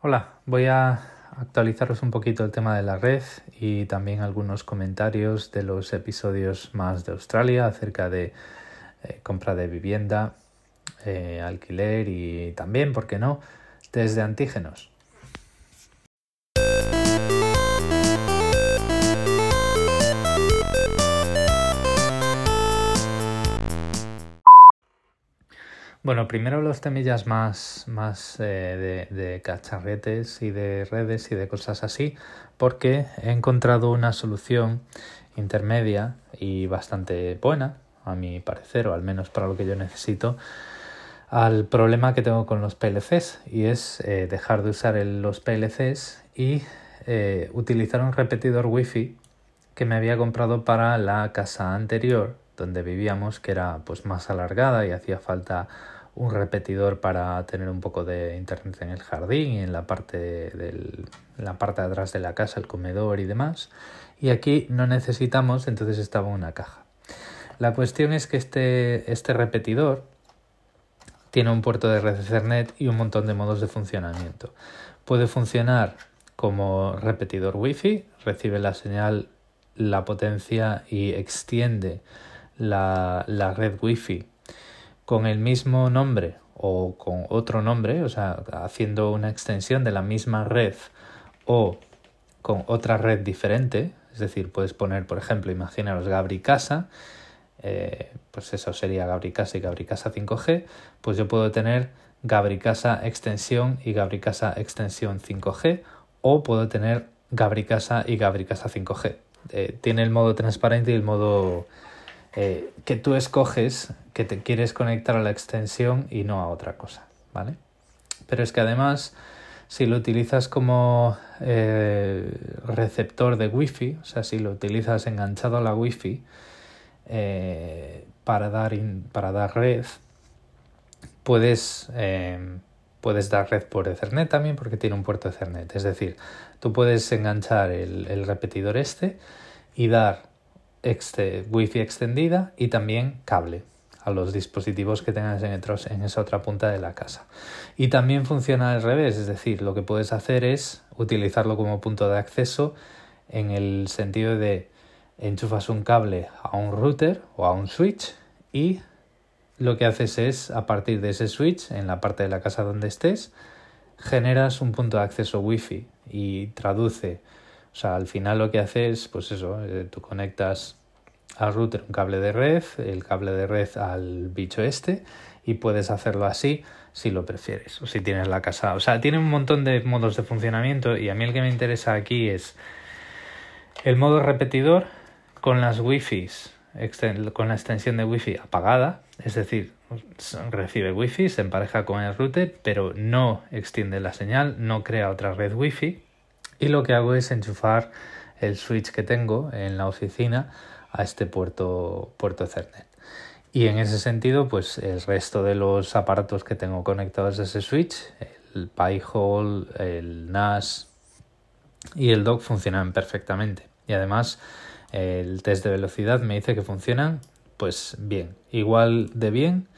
Hola, voy a actualizaros un poquito el tema de la red y también algunos comentarios de los episodios más de Australia acerca de eh, compra de vivienda, eh, alquiler y también, ¿por qué no?, desde antígenos. Bueno, primero los temillas más, más eh, de, cacharretes y de redes y de cosas así, porque he encontrado una solución intermedia y bastante buena, a mi parecer, o al menos para lo que yo necesito, al problema que tengo con los PLCs, y es eh, dejar de usar los PLCs y eh, utilizar un repetidor Wi-Fi que me había comprado para la casa anterior donde vivíamos, que era pues más alargada y hacía falta un repetidor para tener un poco de internet en el jardín y en la parte, del, la parte de atrás de la casa, el comedor y demás. Y aquí no necesitamos, entonces estaba una caja. La cuestión es que este, este repetidor tiene un puerto de red Ethernet y un montón de modos de funcionamiento. Puede funcionar como repetidor Wi-Fi, recibe la señal, la potencia y extiende la, la red Wi-Fi con el mismo nombre o con otro nombre, o sea, haciendo una extensión de la misma red o con otra red diferente, es decir, puedes poner, por ejemplo, imaginaros Gabri Casa, eh, pues eso sería Gabri Casa y Gabri Casa 5G, pues yo puedo tener Gabri Casa extensión y Gabri Casa extensión 5G, o puedo tener Gabri Casa y Gabri Casa 5G. Eh, tiene el modo transparente y el modo eh, que tú escoges que te quieres conectar a la extensión y no a otra cosa, ¿vale? Pero es que además, si lo utilizas como eh, receptor de Wi-Fi, o sea, si lo utilizas enganchado a la Wi-Fi eh, para, dar para dar red, puedes, puedes dar red por Ethernet también porque tiene un puerto Ethernet. Es decir, tú puedes enganchar el, el repetidor este y dar este, wifi extendida y también cable a los dispositivos que tengas en, en esa otra punta de la casa. Y también funciona al revés, es decir, lo que puedes hacer es utilizarlo como punto de acceso en el sentido de enchufas un cable a un router o a un switch y lo que haces es a partir de ese switch en la parte de la casa donde estés generas un punto de acceso wifi y traduce sea, al final lo que haces, pues eso, eh, tú conectas al router un cable de red, el cable de red al bicho este y puedes hacerlo así si lo prefieres o si tienes la casa. O sea, tiene un montón de modos de funcionamiento y a mí el que me interesa aquí es el modo repetidor con las wifi con la extensión de wifi apagada, es decir, recibe wifi, se empareja con el router, pero no extiende la señal, no crea otra red wifi y lo que hago es enchufar el switch que tengo en la oficina a este puerto, puerto Ethernet. Y en ese sentido, pues el resto de los aparatos que tengo conectados a ese switch, el Pi-hole, el NAS y el dock funcionan perfectamente. Y además el test de velocidad me dice que funcionan pues bien, igual de bien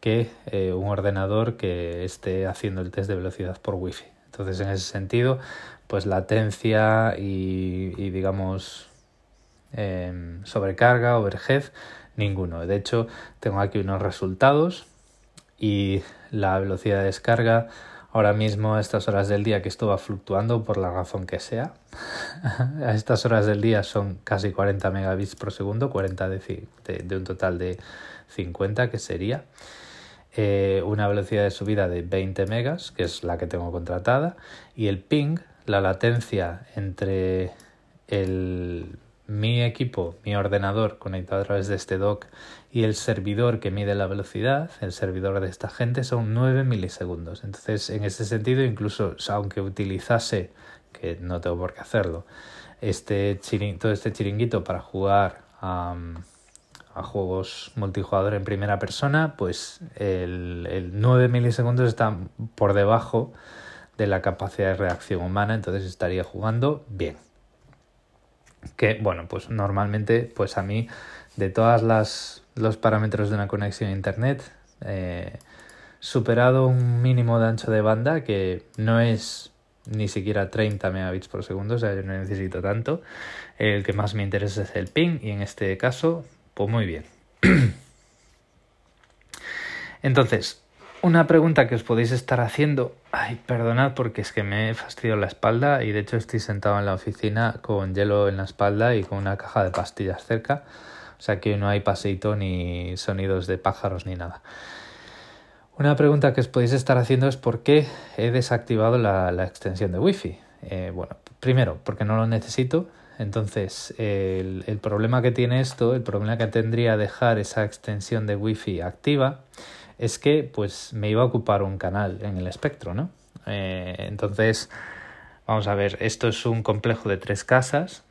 que eh, un ordenador que esté haciendo el test de velocidad por Wi-Fi. Entonces, en ese sentido, pues latencia y, digamos eh, sobrecarga, overhead, ninguno. De hecho, tengo aquí unos resultados y la velocidad de descarga ahora mismo a estas horas del día que esto va fluctuando por la razón que sea. a estas horas del día son casi 40 megabits por segundo, 40 de, un total de 50 que sería. Eh, una velocidad de subida de 20 megas, que es la que tengo contratada, y el ping, la latencia entre el, mi equipo, mi ordenador conectado a través de este dock y el servidor que mide la velocidad, el servidor de esta gente, son 9 milisegundos. Entonces, en ese sentido, incluso aunque utilizase, que no tengo por qué hacerlo, este todo este chiringuito para jugar a a juegos multijugador en primera persona, pues el, el 9 milisegundos está por debajo de la capacidad de reacción humana, entonces estaría jugando bien. Que bueno, pues normalmente, pues a mí, de todas las los parámetros de una conexión a internet, eh, superado un mínimo de ancho de banda que no es ni siquiera 30 megabits por segundo, o sea, yo no necesito tanto. El que más me interesa es el ping y en este caso, pues muy bien. Entonces, una pregunta que os podéis estar haciendo, ay, perdonad porque es que me he fastidiado la espalda y de hecho estoy sentado en la oficina con hielo en la espalda y con una caja de pastillas cerca, o sea que no hay paseito ni sonidos de pájaros ni nada. Una pregunta que os podéis estar haciendo es por qué he desactivado la, extensión de Wi-Fi. Eh, bueno, primero, porque no lo necesito. Entonces, el, el problema que tiene esto, el problema que tendría dejar esa extensión de Wi-Fi activa, es que pues me iba a ocupar un canal en el espectro, ¿no? Eh, entonces, vamos a ver, esto es un complejo de tres casas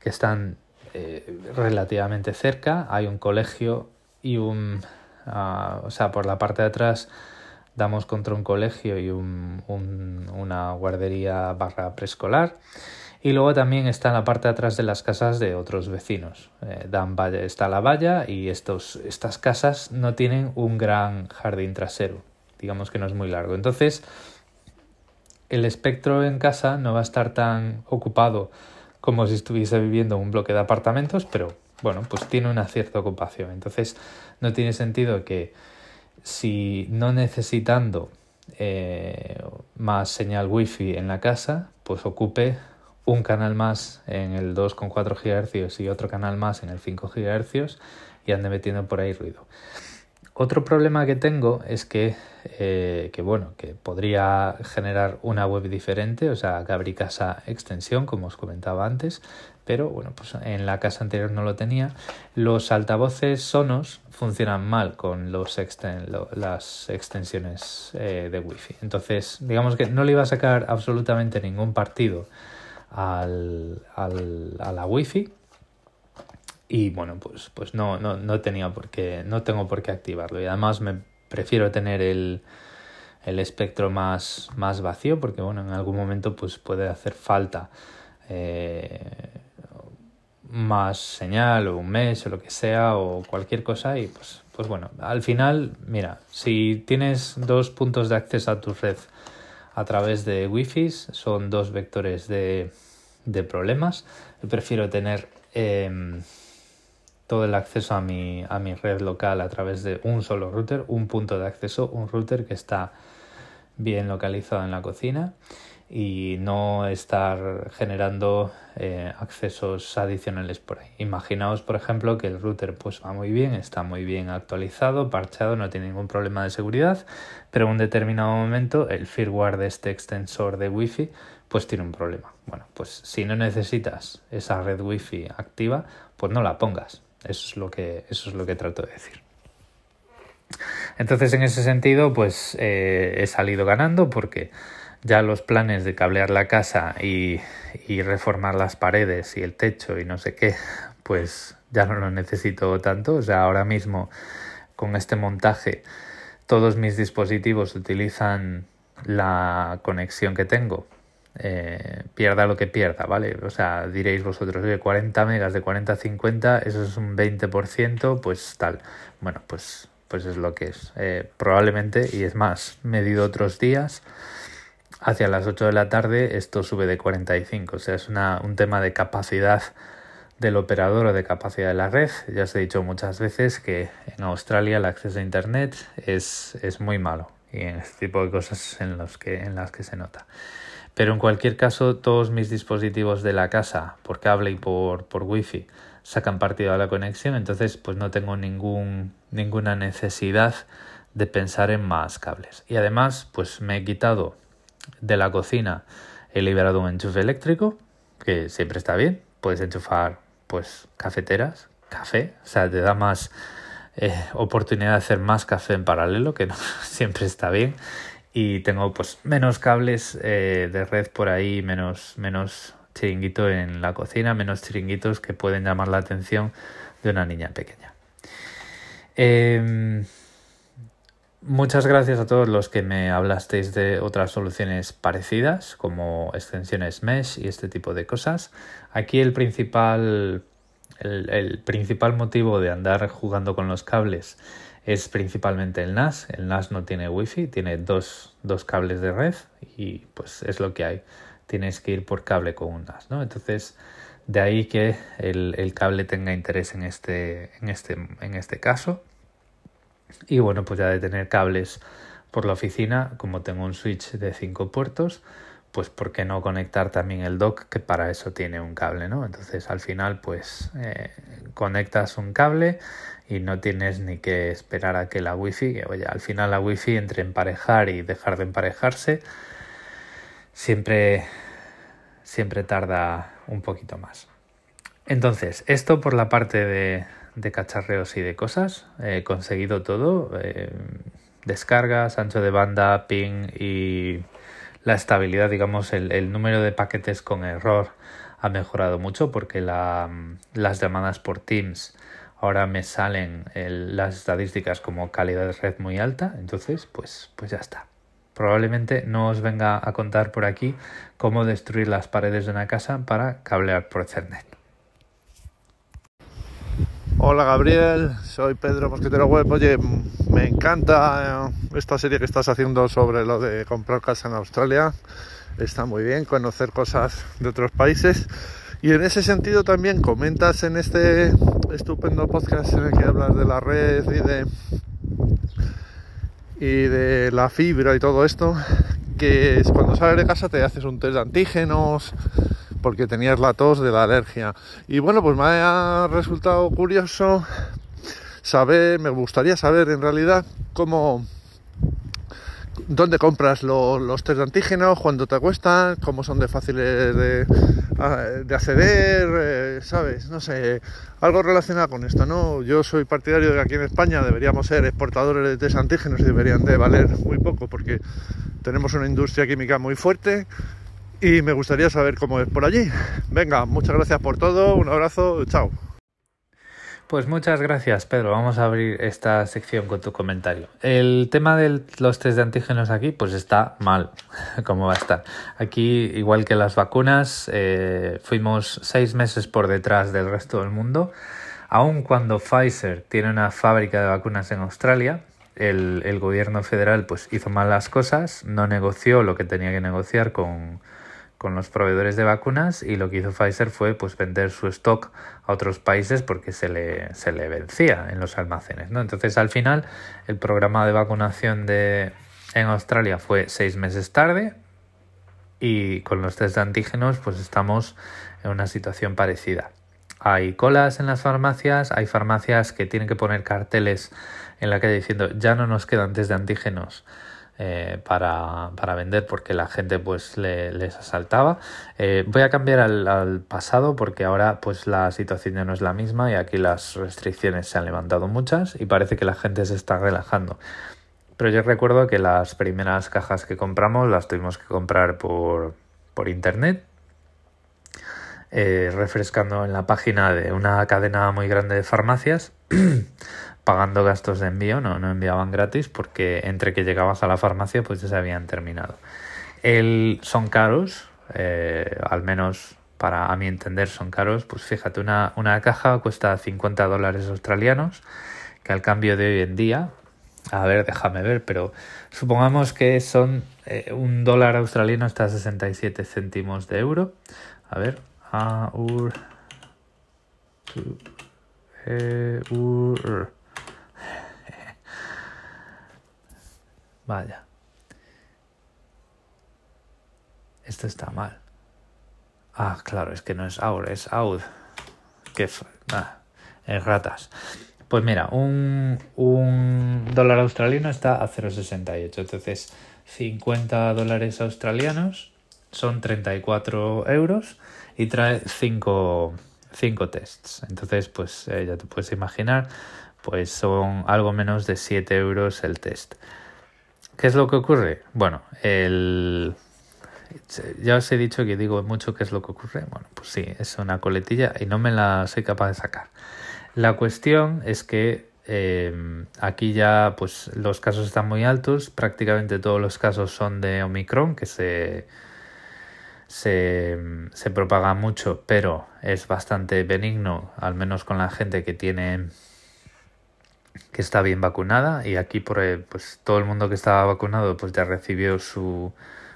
que están eh, relativamente cerca, hay un colegio y un... Ah, o sea, por la parte de atrás damos contra un colegio y un, una guardería barra preescolar y luego también está en la parte de atrás de las casas de otros vecinos. Eh, dan valla, está la valla y estos, estas casas no tienen un gran jardín trasero. Digamos que no es muy largo. Entonces, el espectro en casa no va a estar tan ocupado como si estuviese viviendo en un bloque de apartamentos, pero bueno, pues tiene una cierta ocupación. Entonces, no tiene sentido que si no necesitando eh, más señal wifi en la casa, pues ocupe un canal más en el 2,4 GHz y otro canal más en el 5 GHz y ande metiendo por ahí ruido. Otro problema que tengo es que, eh, que, bueno, que podría generar una web diferente, o sea, que casa extensión, como os comentaba antes, pero bueno, pues en la casa anterior no lo tenía. Los altavoces Sonos funcionan mal con los las extensiones eh, de Wi-Fi. Entonces, digamos que no le iba a sacar absolutamente ningún partido al, al, a la wifi. Y bueno pues pues no, no, no tenía por qué no tengo por qué activarlo. Y además me prefiero tener el, el espectro más, más vacío porque bueno en algún momento pues puede hacer falta eh, más señal o un mes o lo que sea o cualquier cosa y pues pues bueno al final mira si tienes dos puntos de acceso a tu red a través de Wi-Fi, son dos vectores de, de problemas. Prefiero tener em, todo el acceso a mi, a mi red local a través de un solo router, un punto de acceso, un router que está bien localizado en la cocina y no estar generando eh, accesos adicionales por ahí. Imaginaos, por ejemplo, que el router pues va muy bien, está muy bien actualizado, parchado, no tiene ningún problema de seguridad, pero en un determinado momento el firmware de este extensor de Wi-Fi pues tiene un problema. Bueno, pues si no necesitas esa red Wi-Fi activa, pues no la pongas. Eso es lo que, eso es lo que trato de decir. Entonces, en ese sentido, pues eh, he salido ganando porque ya los planes de cablear la casa y, reformar las paredes y el techo y no sé qué, pues ya no lo necesito tanto. O sea, ahora mismo con este montaje todos mis dispositivos utilizan la conexión que tengo. Eh, pierda lo que pierda, ¿vale? O sea, diréis vosotros, de 40 megas de 40 a 50, eso es un 20%, pues tal. Bueno, pues, pues es lo que es. Eh, probablemente, y es más, medido otros días, hacia las 8 de la tarde esto sube de 45. O sea, es una, un tema de capacidad del operador o de capacidad de la red. Ya os he dicho muchas veces que en Australia el acceso a Internet es, es muy malo y en este tipo de cosas en, los que, en las que se nota. Pero en cualquier caso, todos mis dispositivos de la casa, por cable y por, por wifi, sacan partido a la conexión, entonces pues no tengo ningún, ninguna necesidad de pensar en más cables. Y además, pues me he quitado de la cocina he liberado un enchufe eléctrico, que siempre está bien. Puedes enchufar pues cafeteras, café, o sea, te da más eh, oportunidad de hacer más café en paralelo, que no siempre está bien. Y tengo pues menos cables eh, de red por ahí, menos, menos chiringuito en la cocina, menos chiringuitos que pueden llamar la atención de una niña pequeña. Eh, Muchas gracias a todos los que me hablasteis de otras soluciones parecidas, como extensiones mesh y este tipo de cosas. Aquí el principal, el, principal motivo de andar jugando con los cables es principalmente el NAS. El NAS no tiene wifi, tiene dos, dos cables de red y pues es lo que hay. Tienes que ir por cable con un NAS, ¿no? Entonces, de ahí que el, el cable tenga interés en este, en este, en este caso. Y bueno, pues ya de tener cables por la oficina, como tengo un switch de 5 puertos, pues por qué no conectar también el dock que para eso tiene un cable, ¿no? Entonces al final pues eh, conectas un cable y no tienes ni que esperar a que la wifi, que oye, al final la wifi entre emparejar y dejar de emparejarse siempre siempre tarda un poquito más. Entonces, esto por la parte de, de cacharreos y de cosas, he conseguido todo, eh, descargas, ancho de banda, ping y la estabilidad, digamos, el, número de paquetes con error ha mejorado mucho porque la, las llamadas por Teams ahora me salen las estadísticas como calidad de red muy alta, entonces pues, pues ya está. Probablemente no os venga a contar por aquí cómo destruir las paredes de una casa para cablear por Ethernet. Hola Gabriel, soy Pedro Mosquetero Web. Oye, me encanta eh, esta serie que estás haciendo sobre lo de comprar casa en Australia. Está muy bien conocer cosas de otros países. Y en ese sentido también comentas en este estupendo podcast en el que hablas de la red y de y de la fibra y todo esto, que cuando sales de casa te haces un test de antígenos, porque tenías la tos de la alergia. Y bueno, pues me ha resultado curioso saber, me gustaría saber en realidad cómo, dónde compras los test de antígenos, cuánto te cuestan, cómo son de fáciles de, de acceder, eh, ¿sabes? No sé, algo relacionado con esto, ¿no? Yo soy partidario de que aquí en España deberíamos ser exportadores de test antígenos y deberían de valer muy poco porque tenemos una industria química muy fuerte y me gustaría saber cómo es por allí. Venga, muchas gracias por todo, un abrazo, chao. Pues muchas gracias, Pedro. Vamos a abrir esta sección con tu comentario. El tema de los test de antígenos aquí, pues está mal, como va a estar. Aquí, igual que las vacunas, eh, fuimos seis meses por detrás del resto del mundo. Aun cuando Pfizer tiene una fábrica de vacunas en Australia, el, el gobierno federal pues hizo mal las cosas, no negoció lo que tenía que negociar con, con los proveedores de vacunas y lo que hizo Pfizer fue pues vender su stock a otros países porque se le, se le vencía en los almacenes. ¿no? Entonces al final el programa de vacunación de, en Australia fue seis meses tarde y con los test de antígenos pues estamos en una situación parecida. Hay colas en las farmacias, hay farmacias que tienen que poner carteles en la calle diciendo ya no nos quedan test de antígenos eh, para, para, vender porque la gente pues les asaltaba. Eh, voy a cambiar al, pasado porque ahora pues la situación ya no es la misma y aquí las restricciones se han levantado muchas y parece que la gente se está relajando. Pero yo recuerdo que las primeras cajas que compramos las tuvimos que comprar por, por internet. Eh, refrescando en la página de una cadena muy grande de farmacias pagando gastos de envío, no, no enviaban gratis porque entre que llegabas a la farmacia pues ya se habían terminado. El, son caros, eh, al menos para a mi entender son caros, pues fíjate, una, una caja cuesta 50 dólares australianos, que al cambio de hoy en día, a ver, déjame ver, pero supongamos que son eh, un dólar australiano está a 67 céntimos de euro. A ver, a, ur, Vaya. Esto está mal. Ah, claro, es que no es AUR, es AUD. Que ah, es ratas. Pues mira, un, un dólar australiano está a 0,68. Entonces, 50 dólares australianos son 34 euros y trae 5, 5 tests. Entonces, pues eh, ya te puedes imaginar, pues son algo menos de 7 euros el test. ¿Qué es lo que ocurre? Bueno, el... ya os he dicho que digo mucho qué es lo que ocurre. Bueno, pues sí, es una coletilla y no me la soy capaz de sacar. La cuestión es que eh, aquí ya pues los casos están muy altos, prácticamente todos los casos son de Omicron, que se, se, se propaga mucho, pero es bastante benigno, al menos con la gente que tiene que está bien vacunada. Y aquí por pues todo el mundo que estaba vacunado pues ya recibió su,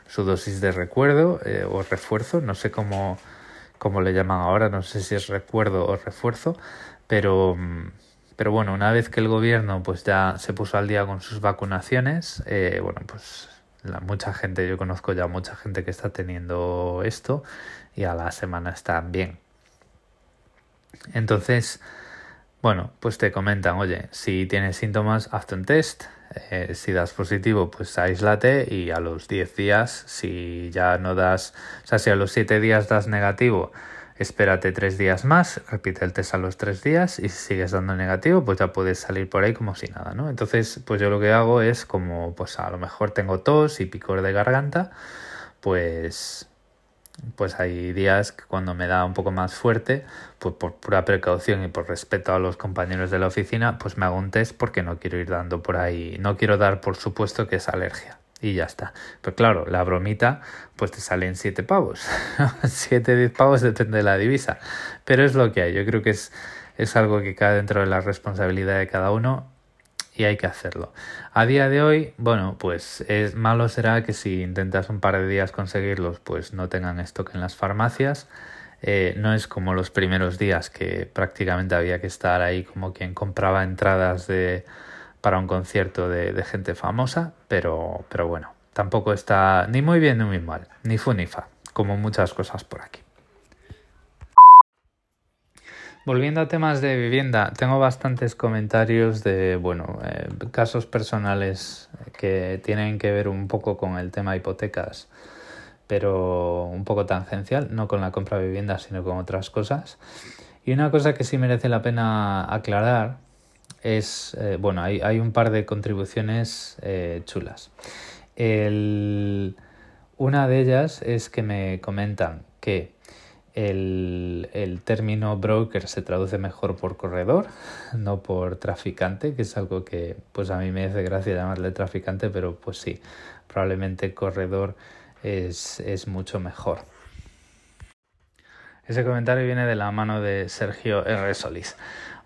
su dosis de recuerdo eh, o refuerzo, no sé cómo, cómo le llaman ahora, no sé si es recuerdo o refuerzo, pero, pero bueno, una vez que el gobierno pues ya se puso al día con sus vacunaciones, eh, bueno, pues mucha gente, yo conozco ya mucha gente que está teniendo esto y a la semana están bien. Entonces, bueno, pues te comentan, oye, si tienes síntomas, hazte un test. Eh, si das positivo, pues aíslate y a los 10 días, si ya no das, o sea, si a los 7 días das negativo, espérate 3 días más, repite el test a los 3 días y si sigues dando negativo, pues ya puedes salir por ahí como si nada, ¿no? Entonces, pues yo lo que hago es como, pues a lo mejor tengo tos y picor de garganta, pues pues hay días que cuando me da un poco más fuerte, pues por pura precaución y por respeto a los compañeros de la oficina, pues me hago un test porque no quiero ir dando por ahí, no quiero dar por supuesto que es alergia y ya está. Pero claro, la bromita, pues te salen siete pavos, siete, diez pavos depende de la divisa, pero es lo que hay. Yo creo que es, es algo que cae dentro de la responsabilidad de cada uno y hay que hacerlo. A día de hoy, bueno, pues es malo será que si intentas un par de días conseguirlos, pues no tengan stock en las farmacias. Eh, no es como los primeros días que prácticamente había que estar ahí como quien compraba entradas de, para un concierto de, gente famosa, pero, pero bueno, tampoco está ni muy bien ni muy mal, ni fu ni fa, como muchas cosas por aquí. Volviendo a temas de vivienda, tengo bastantes comentarios de, bueno, eh, casos personales que tienen que ver un poco con el tema hipotecas, pero un poco tangencial, no con la compra de vivienda, sino con otras cosas. Y una cosa que sí merece la pena aclarar es, eh, bueno, hay, hay, un par de contribuciones eh, chulas. El, una de ellas es que me comentan que el, el, término broker se traduce mejor por corredor, no por traficante, que es algo que pues a mí me hace gracia llamarle traficante, pero pues sí, probablemente corredor es, es mucho mejor. Ese comentario viene de la mano de Sergio R. Solís.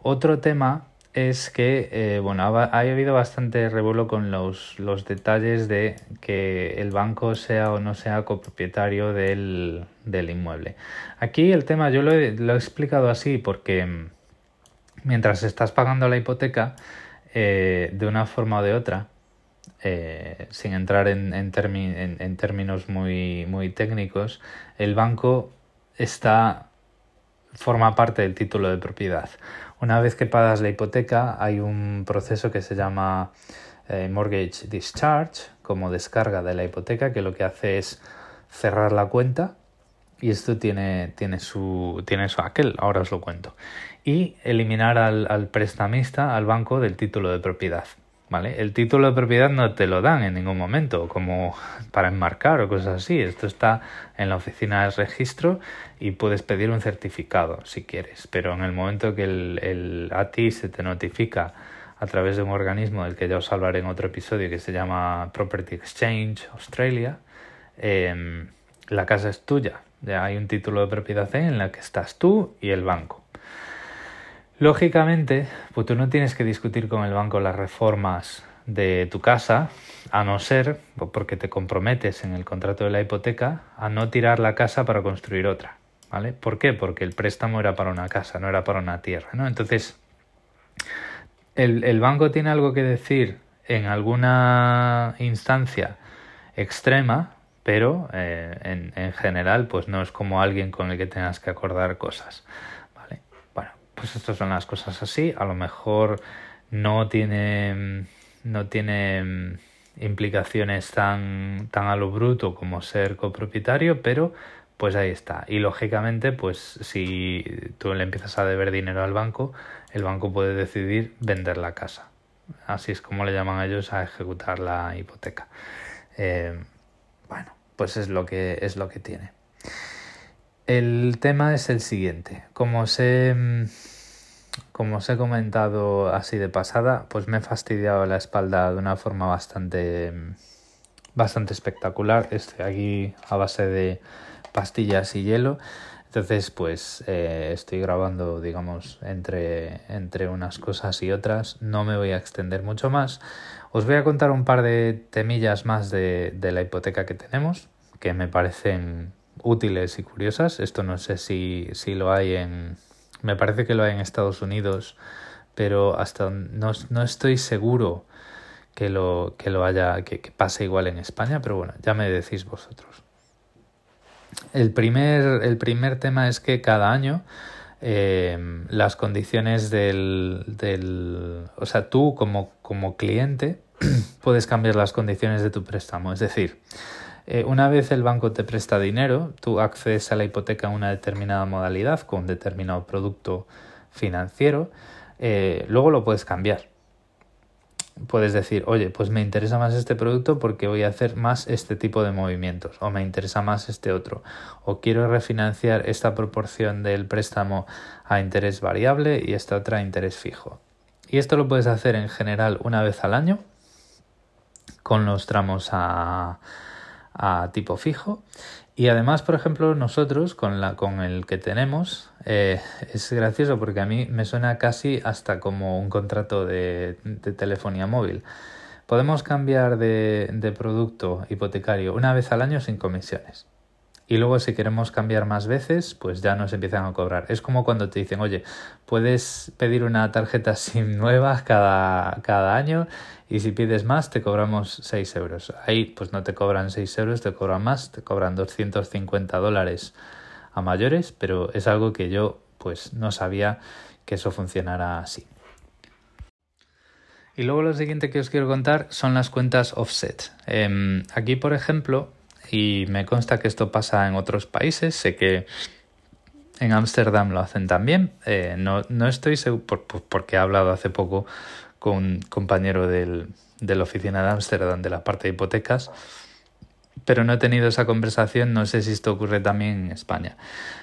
Otro tema es que eh, bueno, ha, ha, habido bastante revuelo con los, los, detalles de que el banco sea o no sea copropietario del, del inmueble. Aquí el tema yo lo he, lo he, explicado así porque mm, mientras estás pagando la hipoteca, eh, de una forma o de otra, eh, sin entrar en, en, en, términos muy, muy técnicos, el banco está forma parte del título de propiedad. Una vez que pagas la hipoteca hay un proceso que se llama eh, mortgage discharge, como descarga de la hipoteca, que lo que hace es cerrar la cuenta y esto tiene, tiene, su, tiene su aquel, ahora os lo cuento, y eliminar al, al prestamista, al banco, del título de propiedad. ¿Vale? El título de propiedad no te lo dan en ningún momento, como para enmarcar o cosas así. Esto está en la oficina de registro y puedes pedir un certificado si quieres, pero en el momento que el, el, se te notifica a través de un organismo del que ya os hablaré en otro episodio que se llama Property Exchange Australia, eh, la casa es tuya. Ya hay un título de propiedad en la que estás tú y el banco. Lógicamente, pues tú no tienes que discutir con el banco las reformas de tu casa, a no ser, porque te comprometes en el contrato de la hipoteca, a no tirar la casa para construir otra. ¿Vale? ¿Por qué? Porque el préstamo era para una casa, no era para una tierra. ¿no? Entonces, el, el banco tiene algo que decir en alguna instancia extrema, pero eh, en, en general, pues no es como alguien con el que tengas que acordar cosas pues estas son las cosas así. A lo mejor no tiene, no tiene implicaciones tan, tan a lo bruto como ser copropietario, pero pues ahí está. Y lógicamente, pues si tú le empiezas a deber dinero al banco, el banco puede decidir vender la casa. Así es como le llaman a ellos a ejecutar la hipoteca. Eh, bueno, pues es lo que es lo que tiene. El tema es el siguiente. Como os, he, como os he comentado así de pasada, pues me he fastidiado la espalda de una forma bastante, bastante espectacular. Estoy aquí a base de pastillas y hielo. Entonces, pues eh, estoy grabando, digamos, entre, entre unas cosas y otras. No me voy a extender mucho más. Os voy a contar un par de temillas más de, de la hipoteca que tenemos, que me parecen útiles y curiosas. Esto no sé si, si lo hay en... Me parece que lo hay en Estados Unidos, pero hasta no, no estoy seguro que lo, que lo haya, que, que pase igual en España, pero bueno, ya me decís vosotros. El primer, el primer tema es que cada año eh, las condiciones del, del, O sea, tú como, como cliente puedes cambiar las condiciones de tu préstamo. Es decir, eh, una vez el banco te presta dinero, tú accedes a la hipoteca en una determinada modalidad con un determinado producto financiero, eh, luego lo puedes cambiar puedes decir, oye, pues me interesa más este producto porque voy a hacer más este tipo de movimientos, o me interesa más este otro, o quiero refinanciar esta proporción del préstamo a interés variable y esta otra a interés fijo. Y esto lo puedes hacer en general una vez al año, con los tramos a, a tipo fijo, y además, por ejemplo, nosotros con, la, con el que tenemos, eh, es gracioso porque a mí me suena casi hasta como un contrato de, de telefonía móvil. Podemos cambiar de, de producto hipotecario una vez al año sin comisiones. Y luego si queremos cambiar más veces, pues ya nos empiezan a cobrar. Es como cuando te dicen, oye, puedes pedir una tarjeta SIM nueva cada, cada año y si pides más te cobramos 6 euros. Ahí pues no te cobran 6 euros, te cobran más, te cobran 250 dólares a mayores, pero es algo que yo pues no sabía que eso funcionara así. Y luego lo siguiente que os quiero contar son las cuentas offset. Eh, aquí, por ejemplo, y me consta que esto pasa en otros países. Sé que en Ámsterdam lo hacen también. Eh, no, no, estoy seguro, por, por, porque he hablado hace poco con un compañero del, de la oficina de Ámsterdam de la parte de hipotecas, pero no he tenido esa conversación. No sé si esto ocurre también en España.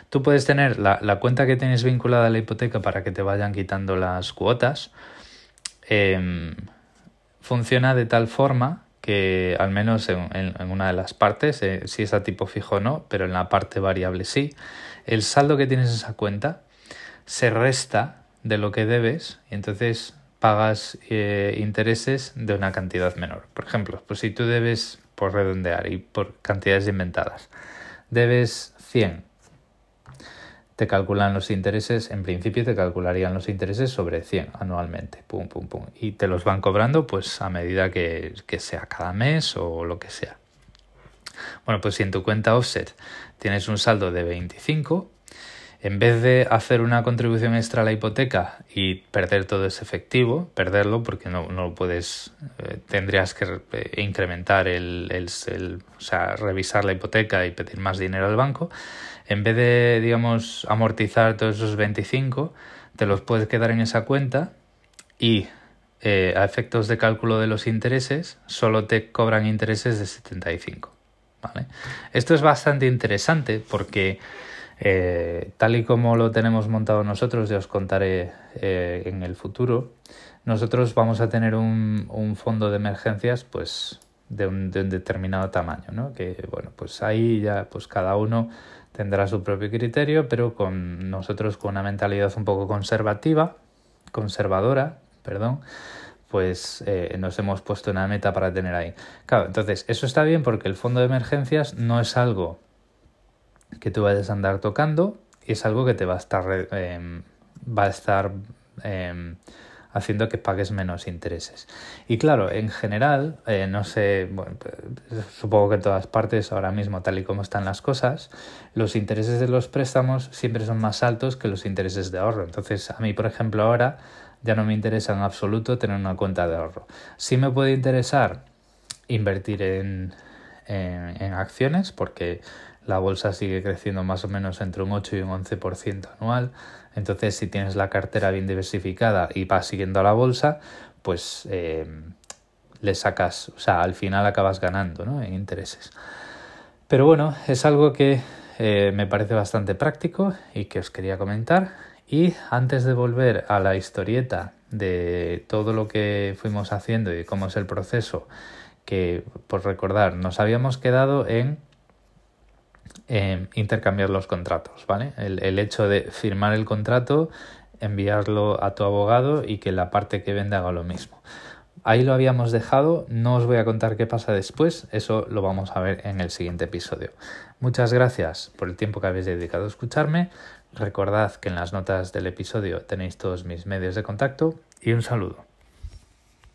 Tú puedes tener la, cuenta que tienes vinculada a la hipoteca para que te vayan quitando las cuotas. Eh, funciona de tal forma que al menos en, una de las partes, eh, si es a tipo fijo o no, pero en la parte variable sí, el saldo que tienes en esa cuenta se resta de lo que debes y entonces pagas eh, intereses de una cantidad menor. Por ejemplo, pues si tú debes, por redondear y por cantidades inventadas, debes 100 te calculan los intereses, en principio te calcularían los intereses sobre 100 anualmente, pum, pum, pum, y te los van cobrando pues a medida que, que sea cada mes o lo que sea. Bueno, pues si en tu cuenta offset tienes un saldo de 25, en vez de hacer una contribución extra a la hipoteca y perder todo ese efectivo, perderlo porque no, no lo puedes, eh, tendrías que eh, incrementar el, el, el, o sea, revisar la hipoteca y pedir más dinero al banco, en vez de, digamos, amortizar todos esos 25, te los puedes quedar en esa cuenta y eh, a efectos de cálculo de los intereses solo te cobran intereses de 75. ¿vale? Esto es bastante interesante porque eh, tal y como lo tenemos montado nosotros, ya os contaré eh, en el futuro, nosotros vamos a tener un, un fondo de emergencias pues de un, de un determinado tamaño, ¿no? Que bueno, pues ahí ya pues cada uno tendrá su propio criterio, pero con nosotros con una mentalidad un poco conservativa, conservadora, perdón, pues eh, nos hemos puesto una meta para tener ahí. Claro, entonces eso está bien porque el fondo de emergencias no es algo que tú vayas a andar tocando, es algo que te va a estar, eh, va a estar eh, haciendo que pagues menos intereses. Y claro, en general, eh, no sé, bueno, supongo que en todas partes ahora mismo, tal y como están las cosas, los intereses de los préstamos siempre son más altos que los intereses de ahorro. Entonces, a mí, por ejemplo, ahora ya no me interesa en absoluto tener una cuenta de ahorro. Sí me puede interesar invertir en, en, en acciones porque la bolsa sigue creciendo más o menos entre un 8 y un 11% anual. Entonces, si tienes la cartera bien diversificada y vas siguiendo a la bolsa, pues eh, le sacas, o sea, al final acabas ganando ¿no? en intereses. Pero bueno, es algo que eh, me parece bastante práctico y que os quería comentar. Y antes de volver a la historieta de todo lo que fuimos haciendo y cómo es el proceso, que por recordar, nos habíamos quedado en eh, intercambiar los contratos, ¿vale? El, el hecho de firmar el contrato, enviarlo a tu abogado y que la parte que vende haga lo mismo. Ahí lo habíamos dejado, no os voy a contar qué pasa después, eso lo vamos a ver en el siguiente episodio. Muchas gracias por el tiempo que habéis dedicado a escucharme. Recordad que en las notas del episodio tenéis todos mis medios de contacto y un saludo.